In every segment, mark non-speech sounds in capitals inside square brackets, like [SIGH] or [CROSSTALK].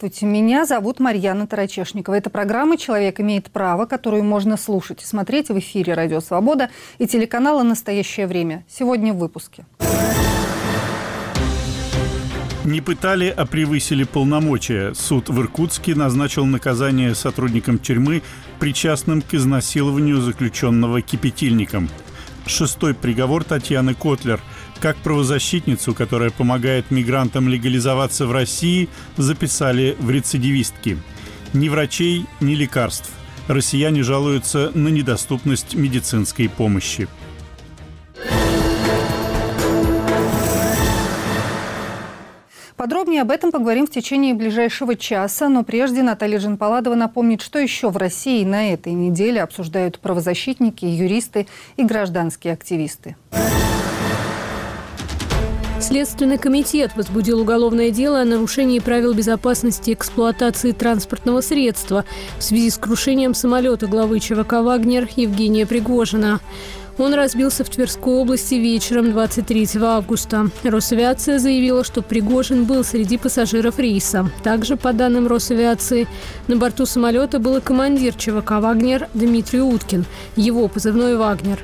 Здравствуйте, меня зовут Марьяна Тарачешникова. Это программа «Человек имеет право», которую можно слушать и смотреть в эфире «Радио Свобода» и телеканала «Настоящее время». Сегодня в выпуске. Не пытали, а превысили полномочия. Суд в Иркутске назначил наказание сотрудникам тюрьмы, причастным к изнасилованию заключенного кипятильником. Шестой приговор Татьяны Котлер – как правозащитницу, которая помогает мигрантам легализоваться в России, записали в рецидивистки. Ни врачей, ни лекарств. Россияне жалуются на недоступность медицинской помощи. Подробнее об этом поговорим в течение ближайшего часа, но прежде Наталья Джанпаладова напомнит, что еще в России на этой неделе обсуждают правозащитники, юристы и гражданские активисты. Следственный комитет возбудил уголовное дело о нарушении правил безопасности эксплуатации транспортного средства в связи с крушением самолета главы ЧВК «Вагнер» Евгения Пригожина. Он разбился в Тверской области вечером 23 августа. Росавиация заявила, что Пригожин был среди пассажиров рейса. Также, по данным Росавиации, на борту самолета был и командир ЧВК «Вагнер» Дмитрий Уткин, его позывной «Вагнер».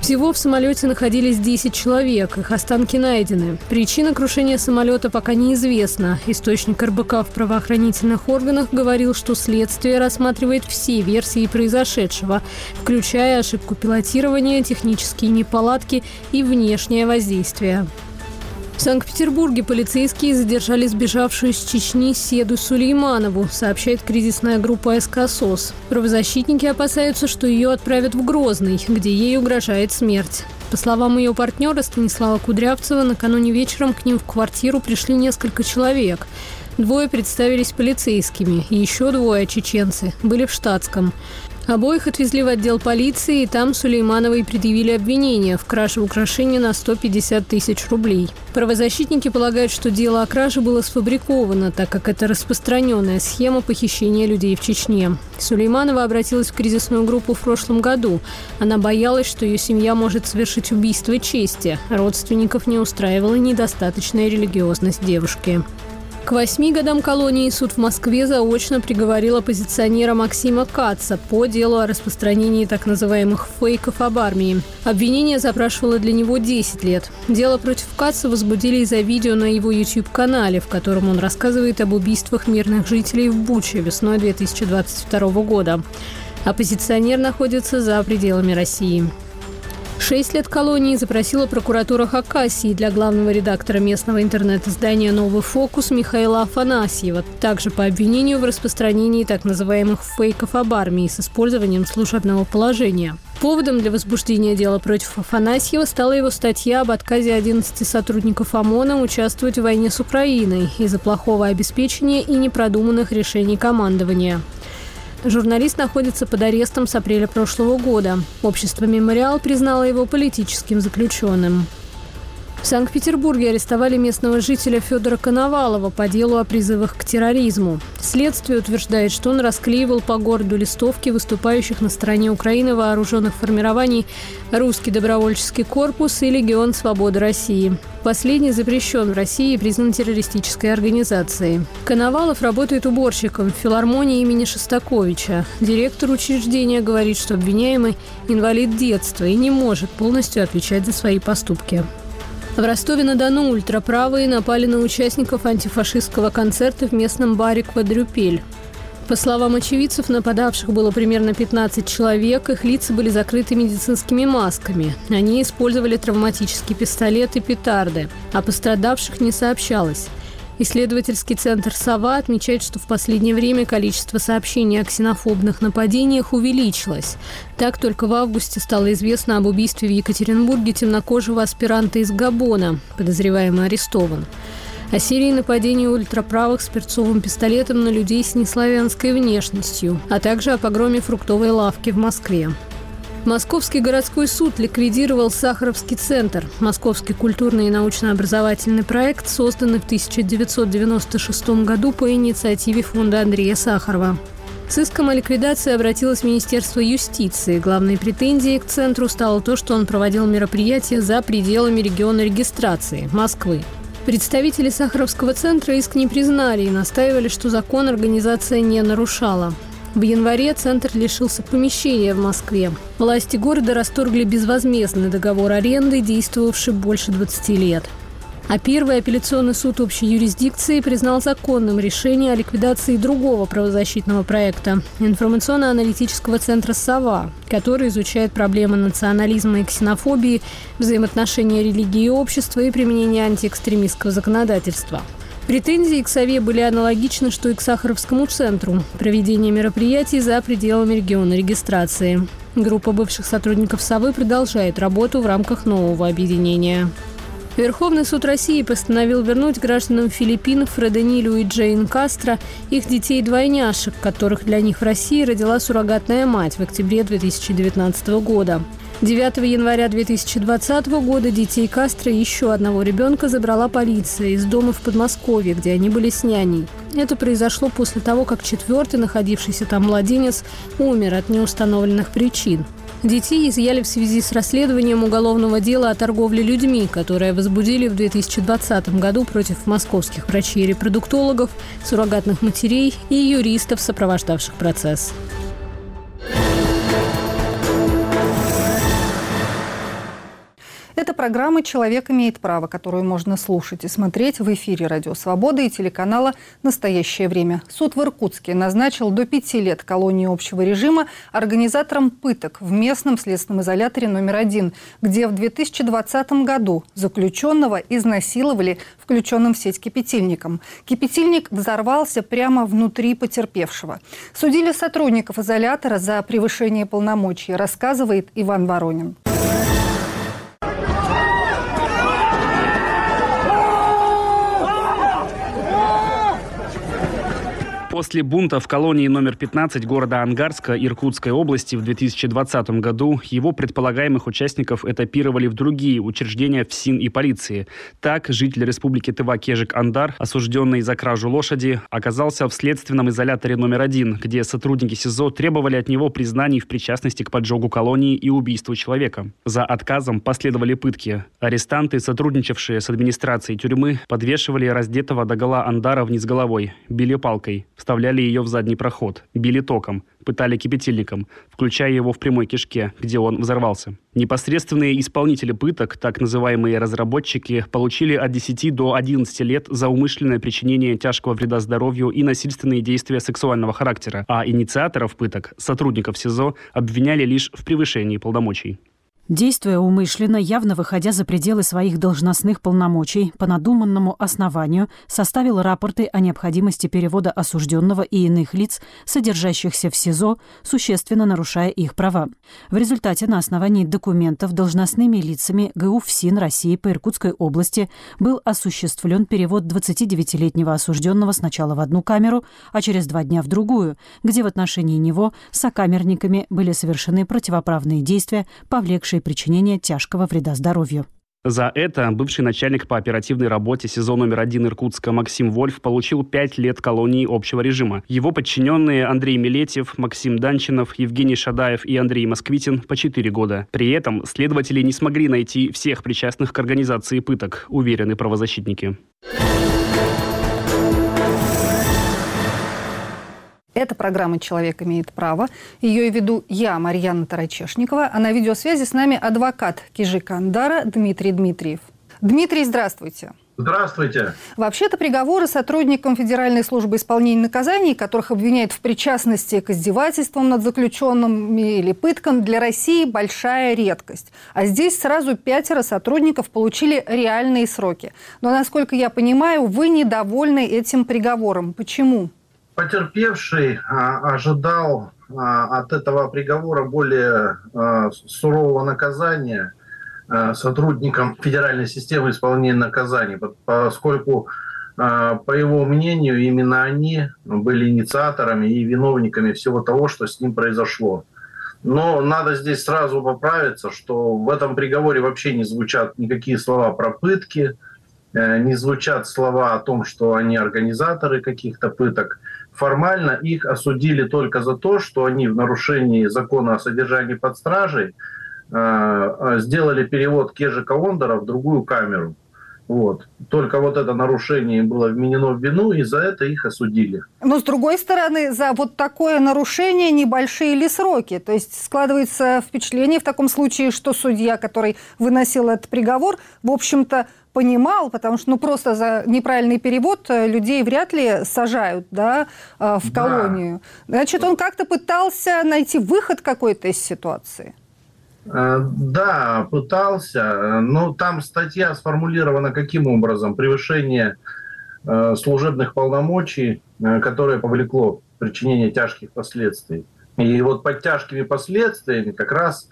Всего в самолете находились 10 человек, их останки найдены. Причина крушения самолета пока неизвестна. Источник РБК в правоохранительных органах говорил, что следствие рассматривает все версии произошедшего, включая ошибку пилотирования, технические неполадки и внешнее воздействие. В Санкт-Петербурге полицейские задержали сбежавшую из Чечни Седу Сулейманову, сообщает кризисная группа СК СОС. Правозащитники опасаются, что ее отправят в Грозный, где ей угрожает смерть. По словам ее партнера Станислава Кудрявцева, накануне вечером к ним в квартиру пришли несколько человек. Двое представились полицейскими, еще двое, чеченцы, были в штатском. Обоих отвезли в отдел полиции, и там Сулеймановой предъявили обвинение в краже украшения на 150 тысяч рублей. Правозащитники полагают, что дело о краже было сфабриковано, так как это распространенная схема похищения людей в Чечне. Сулейманова обратилась в кризисную группу в прошлом году. Она боялась, что ее семья может совершить убийство чести. Родственников не устраивала недостаточная религиозность девушки. К восьми годам колонии суд в Москве заочно приговорил оппозиционера Максима Каца по делу о распространении так называемых фейков об армии. Обвинение запрашивало для него 10 лет. Дело против Каца возбудили из-за видео на его YouTube-канале, в котором он рассказывает об убийствах мирных жителей в Буче весной 2022 года. Оппозиционер находится за пределами России. Шесть лет колонии запросила прокуратура Хакасии для главного редактора местного интернет-издания «Новый фокус» Михаила Афанасьева, также по обвинению в распространении так называемых фейков об армии с использованием служебного положения. Поводом для возбуждения дела против Афанасьева стала его статья об отказе 11 сотрудников ОМОНа участвовать в войне с Украиной из-за плохого обеспечения и непродуманных решений командования. Журналист находится под арестом с апреля прошлого года. Общество «Мемориал» признало его политическим заключенным. В Санкт-Петербурге арестовали местного жителя Федора Коновалова по делу о призывах к терроризму. Следствие утверждает, что он расклеивал по городу листовки выступающих на стороне Украины вооруженных формирований «Русский добровольческий корпус» и «Легион свободы России». Последний запрещен в России и признан террористической организацией. Коновалов работает уборщиком в филармонии имени Шостаковича. Директор учреждения говорит, что обвиняемый – инвалид детства и не может полностью отвечать за свои поступки. В Ростове-на-Дону ультраправые напали на участников антифашистского концерта в местном баре «Квадрюпель». По словам очевидцев, нападавших было примерно 15 человек, их лица были закрыты медицинскими масками. Они использовали травматические пистолеты и петарды, а пострадавших не сообщалось. Исследовательский центр «Сова» отмечает, что в последнее время количество сообщений о ксенофобных нападениях увеличилось. Так, только в августе стало известно об убийстве в Екатеринбурге темнокожего аспиранта из Габона, подозреваемый арестован. О серии нападений ультраправых с перцовым пистолетом на людей с неславянской внешностью, а также о погроме фруктовой лавки в Москве. Московский городской суд ликвидировал Сахаровский центр. Московский культурный и научно-образовательный проект, созданный в 1996 году по инициативе фонда Андрея Сахарова. С иском о ликвидации обратилось Министерство юстиции. Главной претензией к центру стало то, что он проводил мероприятия за пределами региона регистрации – Москвы. Представители Сахаровского центра иск не признали и настаивали, что закон организация не нарушала. В январе центр лишился помещения в Москве. Власти города расторгли безвозмездный договор аренды, действовавший больше 20 лет. А первый апелляционный суд общей юрисдикции признал законным решение о ликвидации другого правозащитного проекта – информационно-аналитического центра «Сова», который изучает проблемы национализма и ксенофобии, взаимоотношения религии и общества и применения антиэкстремистского законодательства. Претензии к Сове были аналогичны, что и к Сахаровскому центру – проведение мероприятий за пределами региона регистрации. Группа бывших сотрудников Совы продолжает работу в рамках нового объединения. Верховный суд России постановил вернуть гражданам Филиппин Фреденилю и Джейн Кастро их детей-двойняшек, которых для них в России родила суррогатная мать в октябре 2019 года. 9 января 2020 года детей Кастро и еще одного ребенка забрала полиция из дома в Подмосковье, где они были с няней. Это произошло после того, как четвертый, находившийся там младенец, умер от неустановленных причин. Детей изъяли в связи с расследованием уголовного дела о торговле людьми, которое возбудили в 2020 году против московских врачей и репродуктологов, суррогатных матерей и юристов, сопровождавших процесс. Это программа «Человек имеет право», которую можно слушать и смотреть в эфире «Радио Свобода» и телеканала «Настоящее время». Суд в Иркутске назначил до пяти лет колонии общего режима организаторам пыток в местном следственном изоляторе номер один, где в 2020 году заключенного изнасиловали включенным в сеть кипятильником. Кипятильник взорвался прямо внутри потерпевшего. Судили сотрудников изолятора за превышение полномочий, рассказывает Иван Воронин. После бунта в колонии номер 15 города Ангарска Иркутской области в 2020 году его предполагаемых участников этапировали в другие учреждения ФСИН и полиции. Так, житель республики Тыва Кежик Андар, осужденный за кражу лошади, оказался в следственном изоляторе номер один, где сотрудники СИЗО требовали от него признаний в причастности к поджогу колонии и убийству человека. За отказом последовали пытки. Арестанты, сотрудничавшие с администрацией тюрьмы, подвешивали раздетого догола Андара вниз головой, били палкой вставляли ее в задний проход, били током, пытали кипятильником, включая его в прямой кишке, где он взорвался. Непосредственные исполнители пыток, так называемые разработчики, получили от 10 до 11 лет за умышленное причинение тяжкого вреда здоровью и насильственные действия сексуального характера, а инициаторов пыток, сотрудников СИЗО, обвиняли лишь в превышении полномочий. Действуя умышленно, явно выходя за пределы своих должностных полномочий, по надуманному основанию составил рапорты о необходимости перевода осужденного и иных лиц, содержащихся в СИЗО, существенно нарушая их права. В результате на основании документов должностными лицами ГУ ФСИН России по Иркутской области был осуществлен перевод 29-летнего осужденного сначала в одну камеру, а через два дня в другую, где в отношении него сокамерниками были совершены противоправные действия, повлекшие случае причинения тяжкого вреда здоровью. За это бывший начальник по оперативной работе СИЗО номер один Иркутска Максим Вольф получил пять лет колонии общего режима. Его подчиненные Андрей Милетьев, Максим Данчинов, Евгений Шадаев и Андрей Москвитин по четыре года. При этом следователи не смогли найти всех причастных к организации пыток, уверены правозащитники. Это программа «Человек имеет право». Ее веду я, Марьяна Тарачешникова, а на видеосвязи с нами адвокат Кижика Андара Дмитрий Дмитриев. Дмитрий, здравствуйте. Здравствуйте. Вообще-то приговоры сотрудникам Федеральной службы исполнения наказаний, которых обвиняют в причастности к издевательствам над заключенными или пыткам, для России большая редкость. А здесь сразу пятеро сотрудников получили реальные сроки. Но, насколько я понимаю, вы недовольны этим приговором. Почему? Потерпевший а, ожидал а, от этого приговора более а, сурового наказания сотрудникам федеральной системы исполнения наказаний, поскольку, по его мнению, именно они были инициаторами и виновниками всего того, что с ним произошло. Но надо здесь сразу поправиться, что в этом приговоре вообще не звучат никакие слова про пытки, э, не звучат слова о том, что они организаторы каких-то пыток формально их осудили только за то, что они в нарушении закона о содержании под стражей э, сделали перевод Кежика Ондора в другую камеру. Вот. Только вот это нарушение было вменено в вину, и за это их осудили. Но, с другой стороны, за вот такое нарушение небольшие ли сроки? То есть складывается впечатление в таком случае, что судья, который выносил этот приговор, в общем-то, понимал, потому что ну, просто за неправильный перевод э, людей вряд ли сажают да, э, в колонию. Да. Значит, он как-то пытался найти выход какой-то из ситуации. Э, да, пытался. Но там статья сформулирована каким образом? Превышение служебных полномочий, которое повлекло причинение тяжких последствий. И вот под тяжкими последствиями как раз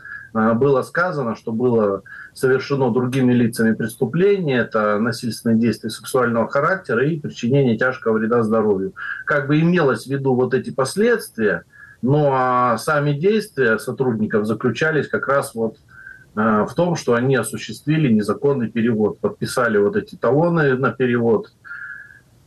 было сказано, что было совершено другими лицами преступление, это насильственные действия сексуального характера и причинение тяжкого вреда здоровью. Как бы имелось в виду вот эти последствия – ну а сами действия сотрудников заключались как раз вот э, в том, что они осуществили незаконный перевод, подписали вот эти талоны на перевод,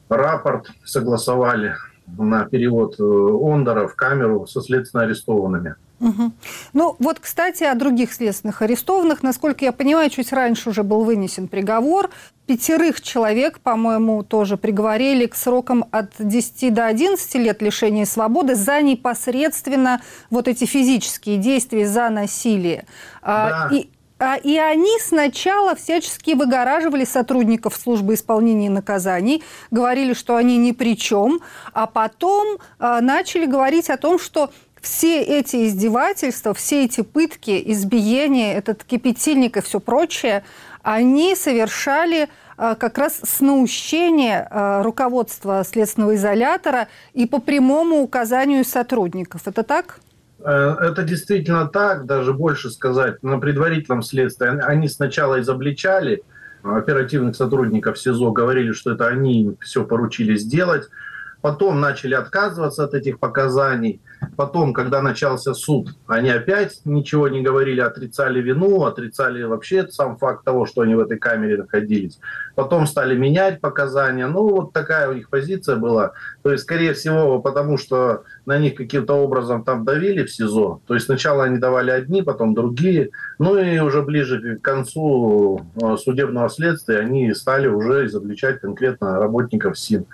рапорт согласовали на перевод э, Ондора в камеру со следственно арестованными. Угу. Ну вот, кстати, о других следственных арестованных. Насколько я понимаю, чуть раньше уже был вынесен приговор. Пятерых человек, по-моему, тоже приговорили к срокам от 10 до 11 лет лишения свободы за непосредственно вот эти физические действия, за насилие. А, да. И, а, и они сначала всячески выгораживали сотрудников службы исполнения наказаний, говорили, что они ни при чем, а потом а, начали говорить о том, что все эти издевательства, все эти пытки, избиения, этот кипятильник и все прочее, они совершали а, как раз с наущения а, руководства следственного изолятора и по прямому указанию сотрудников. Это так? Э, это действительно так, даже больше сказать. На предварительном следствии они сначала изобличали оперативных сотрудников СИЗО, говорили, что это они все поручили сделать. Потом начали отказываться от этих показаний. Потом, когда начался суд, они опять ничего не говорили, отрицали вину, отрицали вообще сам факт того, что они в этой камере находились. Потом стали менять показания. Ну, вот такая у них позиция была. То есть, скорее всего, потому что на них каким-то образом там давили в СИЗО. То есть сначала они давали одни, потом другие. Ну и уже ближе к концу э, судебного следствия они стали уже изобличать конкретно работников СИН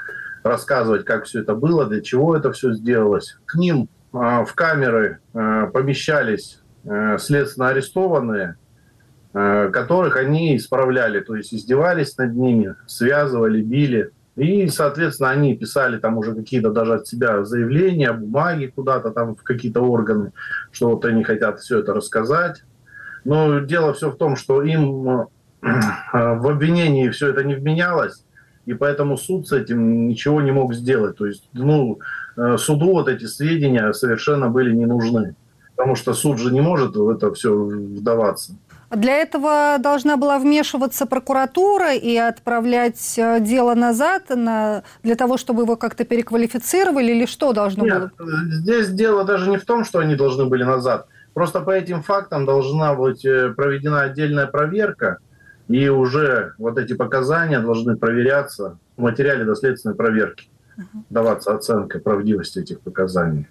рассказывать, как все это было, для чего это все сделалось. К ним а, в камеры а, помещались а, следственно арестованные, которых они исправляли, то есть издевались над ними, связывали, били. И, соответственно, они писали там уже какие-то даже от себя заявления, бумаги куда-то там в какие-то органы, что вот они хотят все это рассказать. Но дело все в том, что им [CLEARS THROAT] в обвинении все это не вменялось, и поэтому суд с этим ничего не мог сделать. То есть, ну, э, суду вот эти сведения совершенно были не нужны, потому что суд же не может в это все вдаваться. Для этого должна была вмешиваться прокуратура и отправлять э, дело назад на, для того, чтобы его как-то переквалифицировали, или что должно Нет, было? Здесь дело даже не в том, что они должны были назад. Просто по этим фактам должна быть э, проведена отдельная проверка, и уже вот эти показания должны проверяться в материале доследственной проверки, даваться оценка правдивости этих показаний.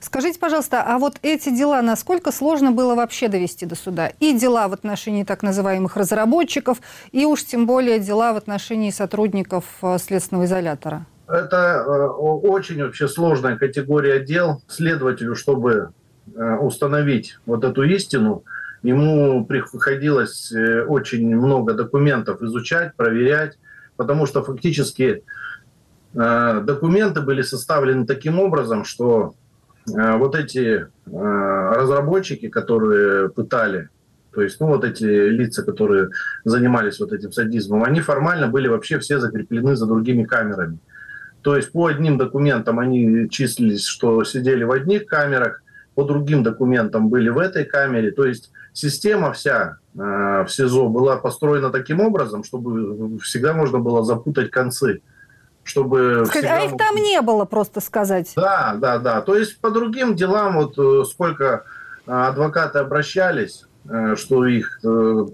Скажите, пожалуйста, а вот эти дела, насколько сложно было вообще довести до суда? И дела в отношении так называемых разработчиков, и уж тем более дела в отношении сотрудников э, следственного изолятора? Это э, очень вообще сложная категория дел. Следователю, чтобы э, установить вот эту истину, ему приходилось э, очень много документов изучать, проверять, потому что фактически э, документы были составлены таким образом, что э, вот эти разработчики, которые пытали, то есть, ну, вот эти лица, которые занимались вот этим садизмом, они формально были вообще все закреплены за другими камерами. То есть по одним документам они числились, что сидели в одних камерах, по другим документам были в этой камере. То есть система вся э, в СИЗО была построена таким образом, чтобы всегда можно было запутать концы. Чтобы Сказать, а их там не было, просто сказать. Да, да, да. То есть по другим делам, вот э, сколько э, адвокаты обращались, что их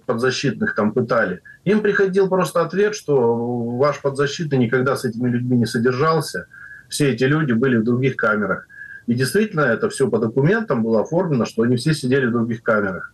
подзащитных там пытали, им приходил просто ответ, что ваш подзащитный никогда с этими людьми не содержался, все эти люди были в других камерах. И действительно это все по документам было оформлено, что они все сидели в других камерах.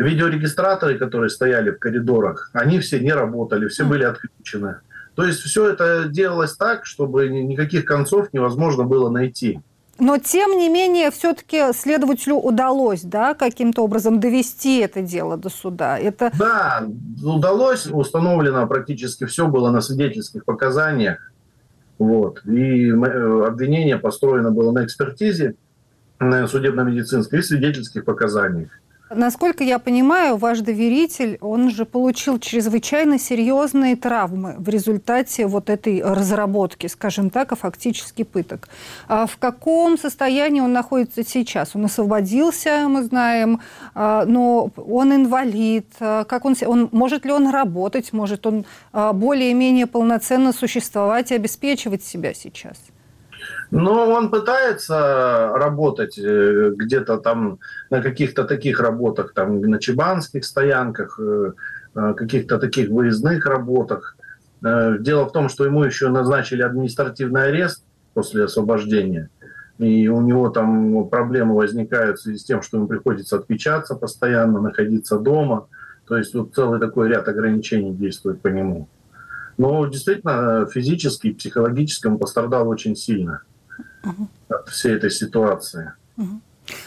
Видеорегистраторы, которые стояли в коридорах, они все не работали, все были отключены. То есть все это делалось так, чтобы никаких концов невозможно было найти. Но, тем не менее, все-таки следователю удалось да, каким-то образом довести это дело до суда. Это... Да, удалось. Установлено практически все было на свидетельских показаниях. Вот. И э, обвинение построено было на экспертизе, на судебно-медицинской и свидетельских показаниях. Насколько я понимаю, ваш доверитель, он же получил чрезвычайно серьезные травмы в результате вот этой разработки, скажем так, а фактически пыток. А в каком состоянии он находится сейчас? Он освободился, мы знаем, а, но он инвалид. А как он, он, может ли он работать? Может он более-менее полноценно существовать и обеспечивать себя сейчас? Ну, он пытается работать э, где-то там на каких-то таких работах, там на чебанских стоянках, э, э, каких-то таких выездных работах. Дело в том, что ему еще назначили административный арест после освобождения. И у него там проблемы возникают в связи с тем, что ему приходится отпечататься постоянно, находиться дома. То есть вот целый такой ряд ограничений действует по нему. Но действительно физически и психологически он пострадал очень сильно угу. от всей этой ситуации. Угу.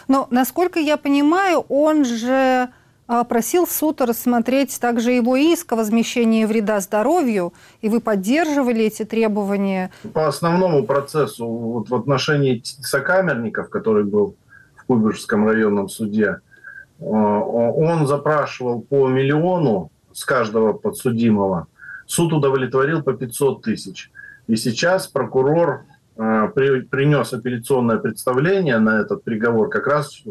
Но, насколько я понимаю, он же а, просил суд рассмотреть также его иск о возмещении вреда здоровью, и вы поддерживали эти требования? По основному процессу вот в отношении сокамерников, который был в Куйбышевском районном суде, а, он запрашивал по миллиону с каждого подсудимого. Суд удовлетворил по 500 тысяч. И сейчас прокурор принес апелляционное представление на этот приговор как раз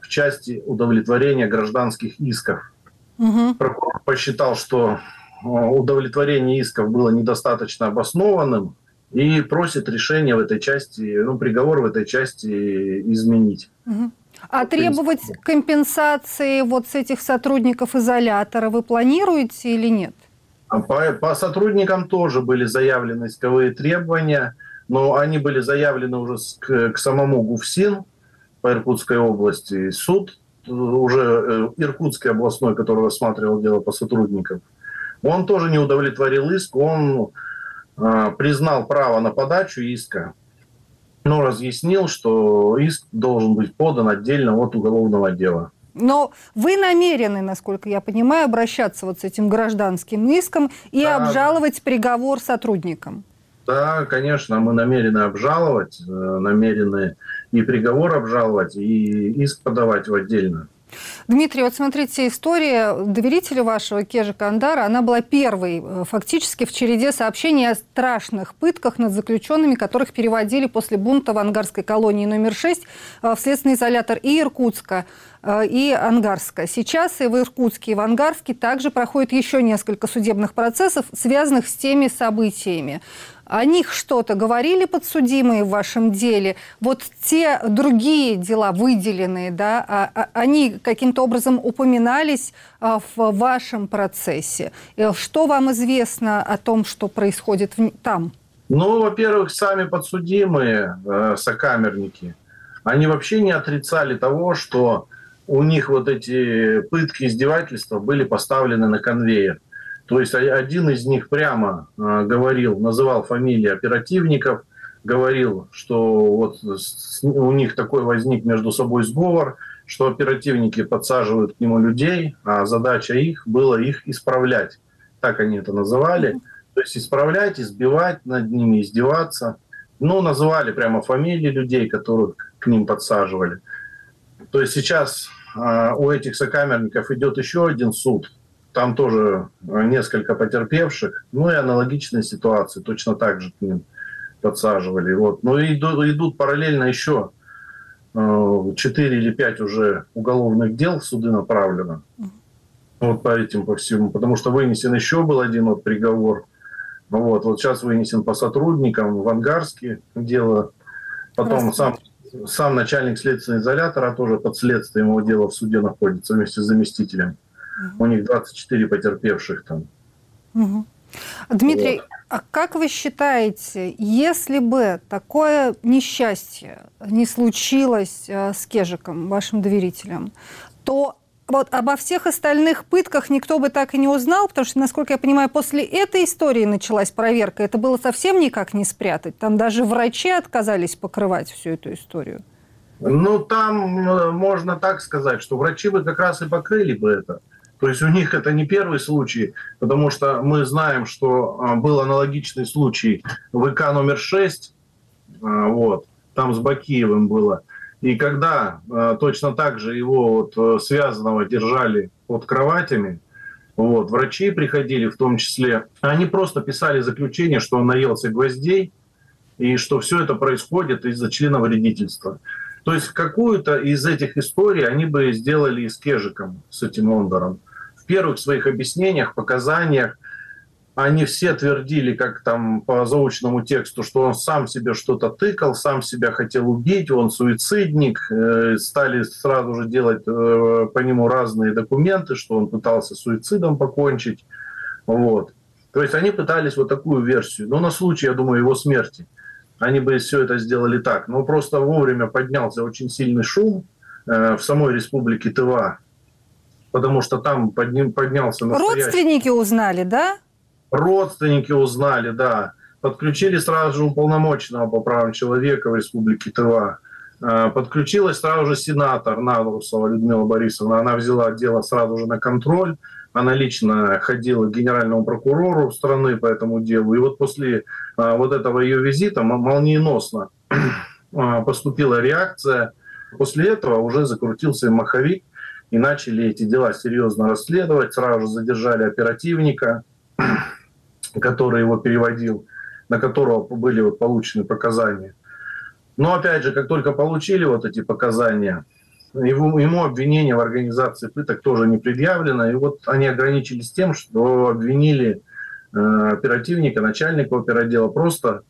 в части удовлетворения гражданских исков. Угу. Прокурор посчитал, что э, удовлетворение исков было недостаточно обоснованным и просит решение в этой части, ну, приговор в этой части изменить. Угу. А требовать компенсации вот с этих сотрудников изолятора вы планируете или нет? А по, по сотрудникам тоже были заявлены исковые требования – но они были заявлены уже к, к самому ГУФСИН по Иркутской области. Суд э, уже э, Иркутский областной, который рассматривал дело по сотрудникам, он тоже не удовлетворил иск, он э, признал право на подачу иска, но разъяснил, что иск должен быть подан отдельно от уголовного дела. Но вы намерены, насколько я понимаю, обращаться вот с этим гражданским иском и да. обжаловать приговор сотрудникам. Да, конечно, мы намерены обжаловать, э, намерены и приговор обжаловать, и иск подавать в отдельно. Дмитрий, вот смотрите, история доверителя вашего Кежа Кандара, она была первой э, фактически в череде сообщений о страшных пытках над заключенными, которых переводили после бунта в ангарской колонии номер 6 э, в следственный изолятор и Иркутска, и Ангарска. Сейчас и в Иркутске, и в Ангарске также проходит еще несколько судебных процессов, связанных с теми событиями о них что-то говорили подсудимые в вашем деле? Вот те другие дела выделенные, да, а, а, они каким-то образом упоминались а, в вашем процессе? Э, что вам известно о том, что происходит там? Ну, во-первых, сами подсудимые, э, сокамерники, они вообще не отрицали того, что у них вот эти пытки, издевательства были поставлены на конвейер. То есть один из них прямо э, говорил, называл фамилии оперативников, говорил, что вот у них такой возник между собой сговор, что оперативники подсаживают к нему людей, а задача их была их исправлять. Так они это называли. То есть исправлять, избивать над ними, издеваться. Ну, называли прямо фамилии людей, которых к ним подсаживали. То есть сейчас э, у этих сокамерников идет еще один суд – там тоже несколько потерпевших, ну и аналогичные ситуации, точно так же к ним подсаживали. Вот. Но идут, идут параллельно еще 4 э, или 5 уже уголовных дел в суды направлено. Вот по этим, по всему. Потому что вынесен еще был один вот приговор. Вот, вот сейчас вынесен по сотрудникам в Ангарске дело. Потом сам, сам начальник следственного изолятора тоже под следствием его дела в суде находится вместе с заместителем. У них 24 потерпевших там. Угу. Дмитрий, вот. а как вы считаете, если бы такое несчастье не случилось э, с Кежиком, вашим доверителем, то вот обо всех остальных пытках никто бы так и не узнал, потому что, насколько я понимаю, после этой истории началась проверка. Это было совсем никак не спрятать. Там даже врачи отказались покрывать всю эту историю. Ну, там э, можно так сказать, что врачи бы как раз и покрыли бы это. То есть у них это не первый случай, потому что мы знаем, что а, был аналогичный случай в ИК номер 6, а, вот, там с Бакиевым было. И когда а, точно так же его вот э, связанного держали под кроватями, вот, врачи приходили в том числе, они просто писали заключение, что он наелся гвоздей, и что все это происходит из-за члена вредительства. То есть какую-то из этих историй они бы сделали и с Кежиком, с этим Ондором. Первых своих объяснениях, показаниях они все твердили, как там по заочному тексту, что он сам себе что-то тыкал, сам себя хотел убить, он суицидник. Э, стали сразу же делать э, по нему разные документы, что он пытался суицидом покончить. Вот. То есть они пытались вот такую версию. Но на случай, я думаю, его смерти – они бы все это сделали так. Но просто вовремя поднялся очень сильный шум э, в самой республике Тыва, потому что там под ним поднялся настоящий... Родственники узнали, да? Родственники узнали, да. Подключили сразу же уполномоченного по правам человека в республике Тыва. Э, подключилась сразу же сенатор Надрусова Людмила Борисовна. Она взяла дело сразу же на контроль. Она лично ходила к генеральному прокурору страны по этому делу. И вот после а, вот этого ее визита молниеносно а, [CLEARS THROAT] поступила реакция. После этого уже закрутился маховик, и начали эти дела серьезно расследовать. Сразу же задержали оперативника, [CLEARS THROAT] который его переводил, на которого были вот получены показания. Но опять же, как только получили вот эти показания, его, ему обвинение в организации пыток тоже не предъявлено. И вот они ограничились тем, что обвинили э, оперативника, начальника оперотдела просто,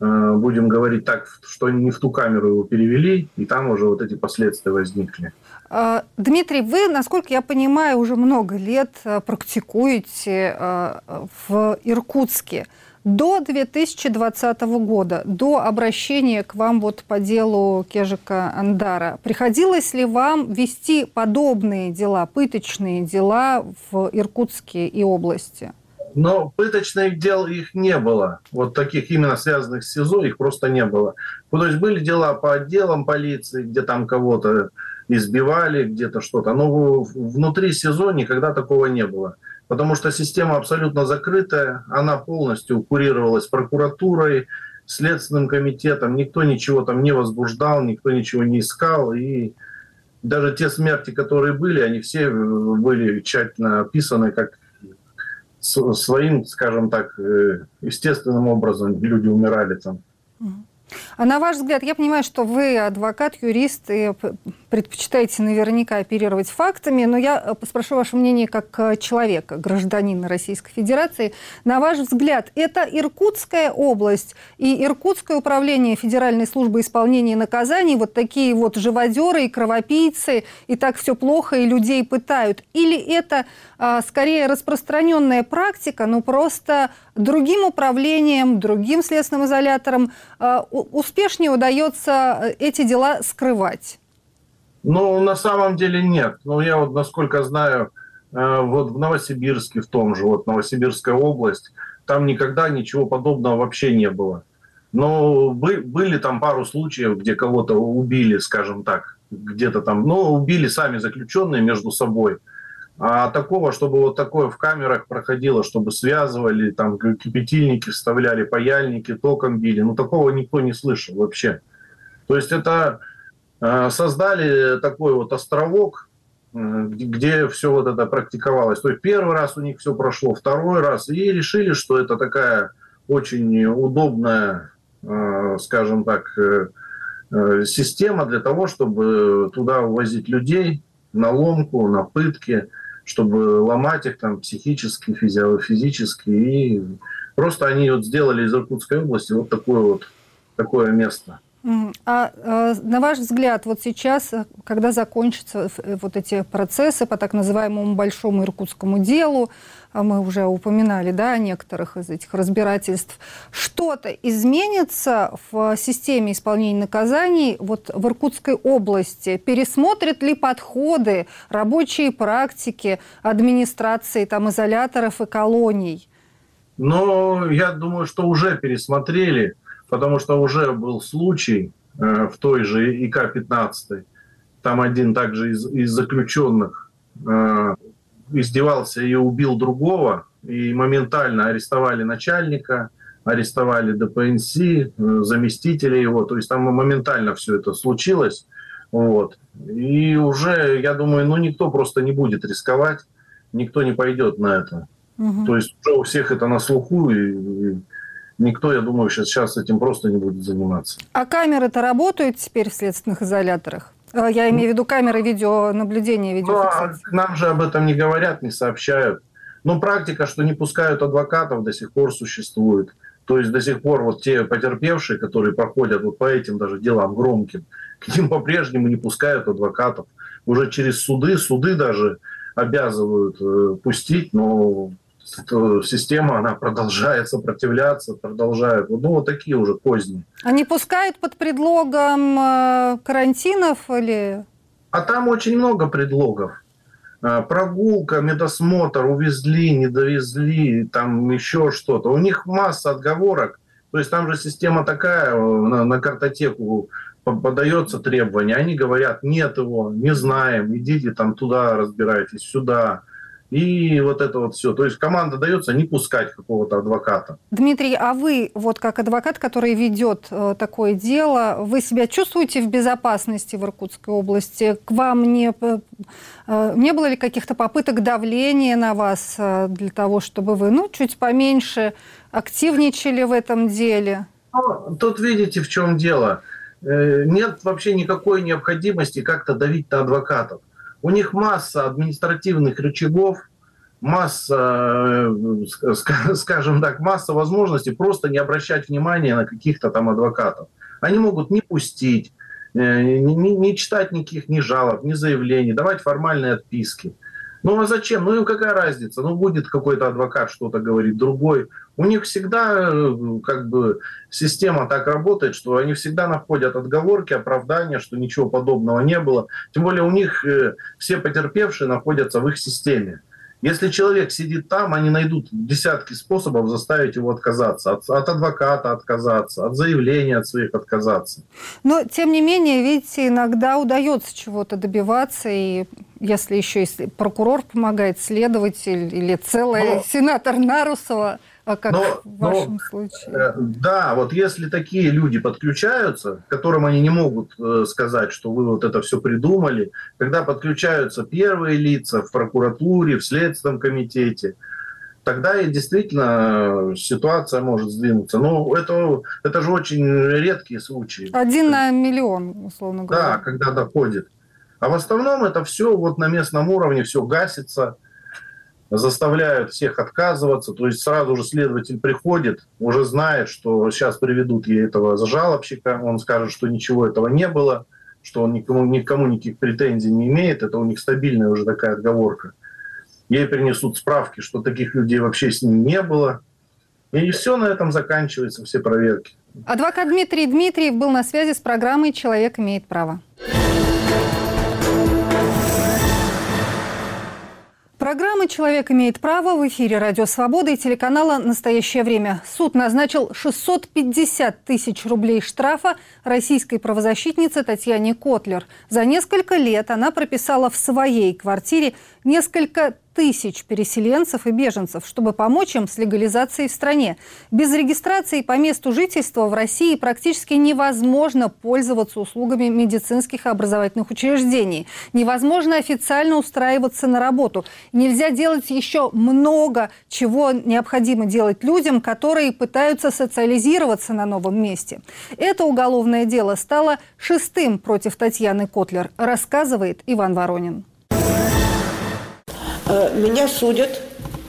э, будем говорить так, что не в ту камеру его перевели, и там уже вот эти последствия возникли. А, Дмитрий, вы, насколько я понимаю, уже много лет э, практикуете э, в Иркутске. До 2020 года, до обращения к вам вот по делу Кежика Андара, приходилось ли вам вести подобные дела, пыточные дела в Иркутске и области? Но пыточных дел их не было. Вот таких именно связанных с СИЗО их просто не было. Ну, то есть были дела по отделам полиции, где там кого-то избивали, где-то что-то. Но внутри СИЗО никогда такого не было. Потому что система абсолютно закрытая, она полностью курировалась прокуратурой, Следственным комитетом, никто ничего там не возбуждал, никто ничего не искал, и даже те смерти, которые были, они все были тщательно описаны как своим, скажем так, э, естественным образом. Люди умирали там. А на ваш взгляд, я понимаю, что вы адвокат, юрист и предпочитаете наверняка оперировать фактами, но я э, спрошу ваше мнение как э, человека, гражданина Российской Федерации. На ваш взгляд, это Иркутская область и Иркутское управление Федеральной службы исполнения наказаний, вот такие вот живодеры и кровопийцы, и так все плохо, и людей пытают? Или это а, скорее распространенная практика, но просто другим управлением, другим следственным изолятором а, успешнее удается э, эти дела скрывать? Ну, на самом деле нет. Ну, я вот, насколько знаю, э, вот в Новосибирске, в том же, вот Новосибирская область, там никогда ничего подобного вообще не было. Но были там пару случаев, где кого-то убили, скажем так, где-то там, ну, убили сами заключенные между собой. А такого, чтобы вот такое в камерах проходило, чтобы связывали, там кипятильники вставляли, паяльники, током били, ну, такого никто не слышал вообще. То есть это Э, создали такой вот островок, э, где все вот это практиковалось. То есть первый раз у них все прошло, второй раз, и решили, что это такая очень удобная, э, скажем так, система для того, чтобы туда увозить людей на ломку, на пытки, чтобы ломать их там психически, физически. И просто они вот сделали из Иркутской области вот такое вот такое место. А э, на ваш взгляд, вот сейчас, э, когда закончатся э, вот эти процессы по так называемому большому иркутскому делу, а мы уже упоминали да, о некоторых из этих разбирательств, что-то изменится в системе исполнения наказаний вот в Иркутской области? Пересмотрят ли подходы, рабочие практики администрации там, изоляторов и колоний? Но я думаю, что уже пересмотрели потому что уже был случай э, в той же ИК-15, там один также из, из заключенных э, издевался и убил другого, и моментально арестовали начальника, арестовали ДПНС, э, заместителя его, то есть там моментально все это случилось. Вот. И уже, я думаю, ну никто просто не будет рисковать, никто не пойдет на это. Угу. То есть уже у всех это на слуху, и, и никто, я думаю, сейчас, сейчас этим просто не будет заниматься. А камеры-то работают теперь в следственных изоляторах? А, я имею в виду камеры видеонаблюдения, видеофиксации. Ну, а нам же об этом не говорят, не сообщают. Но практика, что не пускают адвокатов, до сих пор существует. То есть до сих пор вот те потерпевшие, которые проходят вот по этим даже делам громким, к ним [LAUGHS] по-прежнему не пускают адвокатов. Уже через суды, суды даже обязывают э, пустить, но система, она продолжает сопротивляться, продолжает. Ну, вот такие уже козни. Они пускают под предлогом э, карантинов или... А там очень много предлогов. Э, прогулка, медосмотр, увезли, не довезли, там еще что-то. У них масса отговорок. То есть там же система такая, э, на, на картотеку подается требование, они говорят, нет его, не знаем, идите там туда разбирайтесь, сюда и вот это вот все. То есть команда дается не пускать какого-то адвоката. Дмитрий, а вы, вот как адвокат, который ведет э, такое дело, вы себя чувствуете в безопасности в Иркутской области? К вам не, э, э не было ли каких-то попыток давления на вас для того, чтобы вы ну, чуть поменьше активничали в этом деле? Ну, тут видите, в чем дело. Нет вообще никакой необходимости как-то давить на адвокатов. У них масса административных рычагов, масса, э, скажем так, масса возможностей просто не обращать внимания на каких-то там адвокатов. Они могут не пустить, э, не, не читать никаких ни жалоб, ни заявлений, давать формальные отписки. Ну а зачем? Ну им какая разница? Ну будет какой-то адвокат что-то говорит, другой. У них всегда э, как бы система так работает, что они всегда находят отговорки, оправдания, что ничего подобного не было. Тем более у них э, все потерпевшие находятся в их системе. Если человек сидит там, они найдут десятки способов заставить его отказаться. От, от адвоката отказаться, от заявления от своих отказаться. Но, тем не менее, видите, иногда удается чего-то добиваться. И если еще и прокурор помогает, следователь или целый Но... сенатор Нарусова – а как но, в вашем но, случае? Э, да, вот если такие люди подключаются, которым они не могут э, сказать, что вы вот это все придумали, когда подключаются первые лица в прокуратуре, в Следственном комитете, тогда и действительно ситуация может сдвинуться. Но это, это же очень редкие случаи. Один на миллион, условно говоря. Да, когда доходит. А в основном это все вот на местном уровне, все гасится – заставляют всех отказываться, то есть сразу же следователь приходит, уже знает, что сейчас приведут ей этого зажалобщика, он скажет, что ничего этого не было, что он никому, никому никаких претензий не имеет, это у них стабильная уже такая отговорка. Ей принесут справки, что таких людей вообще с ним не было, и все на этом заканчивается, все проверки. Адвокат Дмитрий Дмитриев был на связи с программой «Человек имеет право». Программа «Человек имеет право» в эфире «Радио Свобода» и телеканала «Настоящее время». Суд назначил 650 тысяч рублей штрафа российской правозащитнице Татьяне Котлер. За несколько лет она прописала в своей квартире несколько тысяч переселенцев и беженцев, чтобы помочь им с легализацией в стране. Без регистрации по месту жительства в России практически невозможно пользоваться услугами медицинских и образовательных учреждений. Невозможно официально устраиваться на работу. Нельзя делать еще много чего необходимо делать людям, которые пытаются социализироваться на новом месте. Это уголовное дело стало шестым против Татьяны Котлер, рассказывает Иван Воронин. Э, меня судят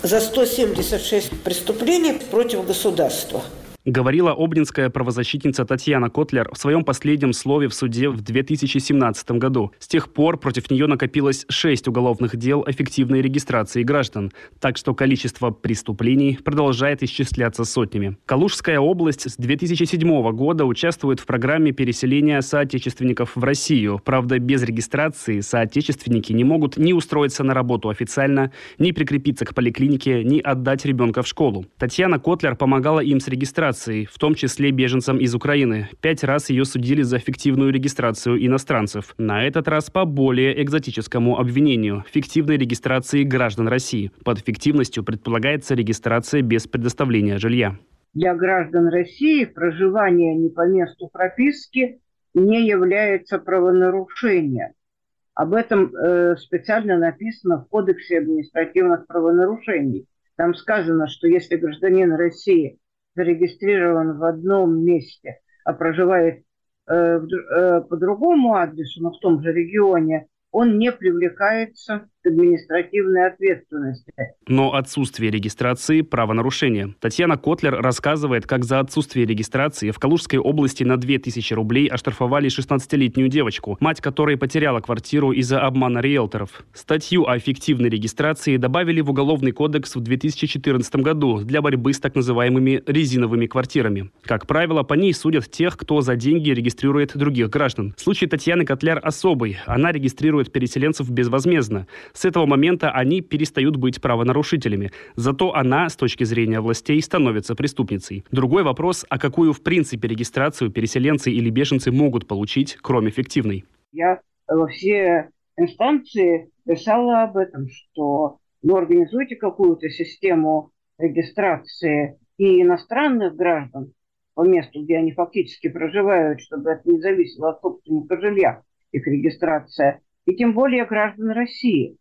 за 176 преступлений против государства. Говорила обнинская правозащитница Татьяна Котлер в своем последнем слове в суде в 2017 году. С тех пор против нее накопилось шесть уголовных дел о фиктивной регистрации граждан, так что количество преступлений продолжает исчисляться сотнями. Калужская область с 2007 года участвует в программе переселения соотечественников в Россию. Правда, без регистрации соотечественники не могут ни устроиться на работу официально, ни прикрепиться к поликлинике, ни отдать ребенка в школу. Татьяна Котлер помогала им с регистрацией, в том числе беженцам из Украины. Пять раз ее судили за фиктивную регистрацию иностранцев. На этот раз по более экзотическому обвинению – фиктивной регистрации граждан России. Под фиктивностью предполагается регистрация без предоставления жилья. Для граждан России проживание не по месту прописки не является правонарушением. Об этом э, специально написано в Кодексе административных правонарушений. Там сказано, что если гражданин России зарегистрирован в одном месте, а проживает э, э, по другому адресу, но в том же регионе, он не привлекается административной ответственности. Но отсутствие регистрации – правонарушение. Татьяна Котлер рассказывает, как за отсутствие регистрации в Калужской области на 2000 рублей оштрафовали 16-летнюю девочку, мать которой потеряла квартиру из-за обмана риэлторов. Статью о фиктивной регистрации добавили в Уголовный кодекс в 2014 году для борьбы с так называемыми резиновыми квартирами. Как правило, по ней судят тех, кто за деньги регистрирует других граждан. Случай Татьяны Котляр особый. Она регистрирует переселенцев безвозмездно. С этого момента они перестают быть правонарушителями. Зато она, с точки зрения властей, становится преступницей. Другой вопрос, а какую в принципе регистрацию переселенцы или беженцы могут получить, кроме фиктивной? Я во все инстанции писала об этом, что ну, организуйте какую-то систему регистрации и иностранных граждан по месту, где они фактически проживают, чтобы это не зависело от собственника жилья, их регистрация, и тем более граждан России.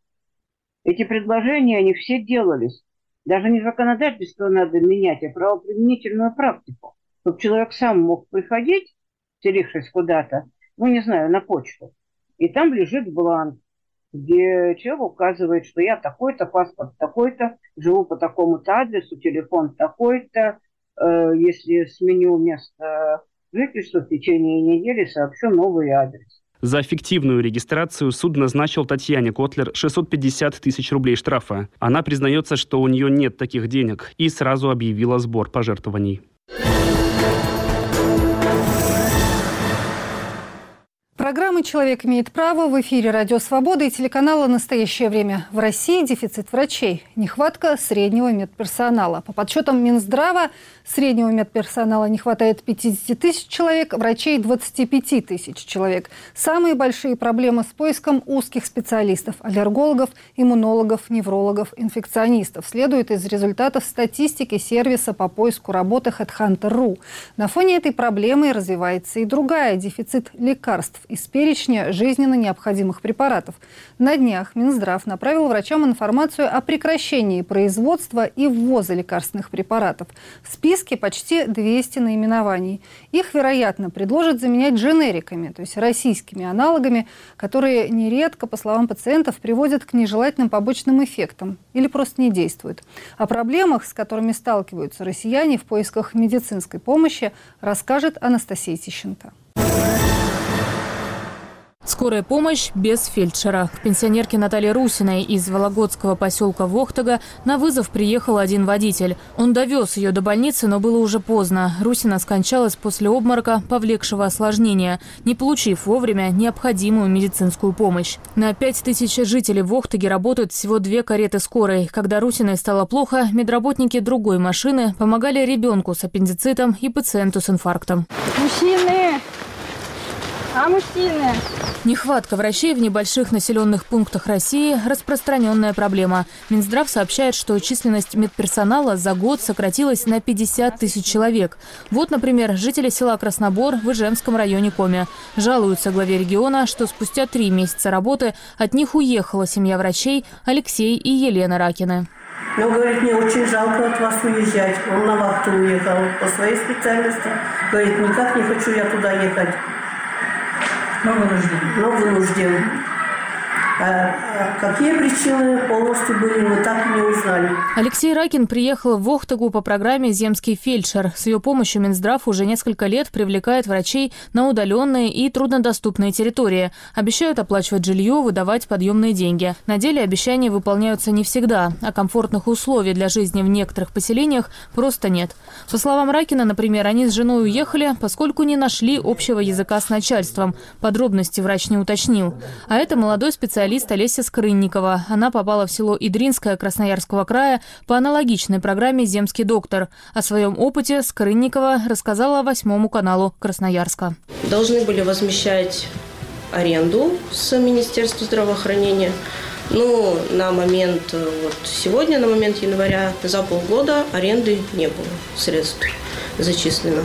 Эти предложения, они все делались. Даже не законодательство надо менять, а правоприменительную практику. Чтобы человек сам мог приходить, селившись куда-то, ну, не знаю, на почту, и там лежит бланк, где человек указывает, что я такой-то, паспорт такой-то, живу по такому-то адресу, телефон такой-то, э, если сменю место жительства в течение недели, сообщу новый адрес. За фиктивную регистрацию суд назначил Татьяне Котлер 650 тысяч рублей штрафа. Она признается, что у нее нет таких денег и сразу объявила сбор пожертвований. Программа «Человек имеет право» в эфире «Радио Свобода» и телеканала «Настоящее время». В России дефицит врачей, нехватка среднего медперсонала. По подсчетам Минздрава, среднего медперсонала не хватает 50 тысяч человек, врачей 25 тысяч человек. Самые большие проблемы с поиском узких специалистов – аллергологов, иммунологов, неврологов, инфекционистов. Следует из результатов статистики сервиса по поиску работы HeadHunter.ru. На фоне этой проблемы развивается и другая – дефицит лекарств из перечня жизненно необходимых препаратов. На днях Минздрав направил врачам информацию о прекращении производства и ввоза лекарственных препаратов. В списке почти 200 наименований. Их, вероятно, предложат заменять дженериками, то есть российскими аналогами, которые нередко, по словам пациентов, приводят к нежелательным побочным эффектам или просто не действуют. О проблемах, с которыми сталкиваются россияне в поисках медицинской помощи, расскажет Анастасия Тищенко. Скорая помощь без фельдшера. К пенсионерке Наталье Русиной из Вологодского поселка Вохтага на вызов приехал один водитель. Он довез ее до больницы, но было уже поздно. Русина скончалась после обморока, повлекшего осложнения, не получив вовремя необходимую медицинскую помощь. На 5 тысяч жителей Вохтаги работают всего две кареты скорой. Когда Русиной стало плохо, медработники другой машины помогали ребенку с аппендицитом и пациенту с инфарктом. Мужчины! А мужчины? Нехватка врачей в небольших населенных пунктах России – распространенная проблема. Минздрав сообщает, что численность медперсонала за год сократилась на 50 тысяч человек. Вот, например, жители села Краснобор в Ижемском районе Коми. Жалуются главе региона, что спустя три месяца работы от них уехала семья врачей Алексей и Елена Ракины. Но, говорит, мне очень жалко от вас уезжать. Он на вахту уехал по своей специальности. Говорит, никак не хочу я туда ехать. Но вынужден. Но вынужден. Какие причины полностью были, мы так и не узнали. Алексей Ракин приехал в Вохтагу по программе «Земский фельдшер». С ее помощью Минздрав уже несколько лет привлекает врачей на удаленные и труднодоступные территории. Обещают оплачивать жилье, выдавать подъемные деньги. На деле обещания выполняются не всегда, а комфортных условий для жизни в некоторых поселениях просто нет. По словам Ракина, например, они с женой уехали, поскольку не нашли общего языка с начальством. Подробности врач не уточнил. А это молодой специалист Олеся Скрынникова. Она попала в село Идринское Красноярского края по аналогичной программе «Земский доктор». О своем опыте Скрынникова рассказала восьмому каналу Красноярска. Должны были возмещать аренду с Министерства здравоохранения. Ну, на момент, вот сегодня, на момент января, за полгода аренды не было средств зачислено.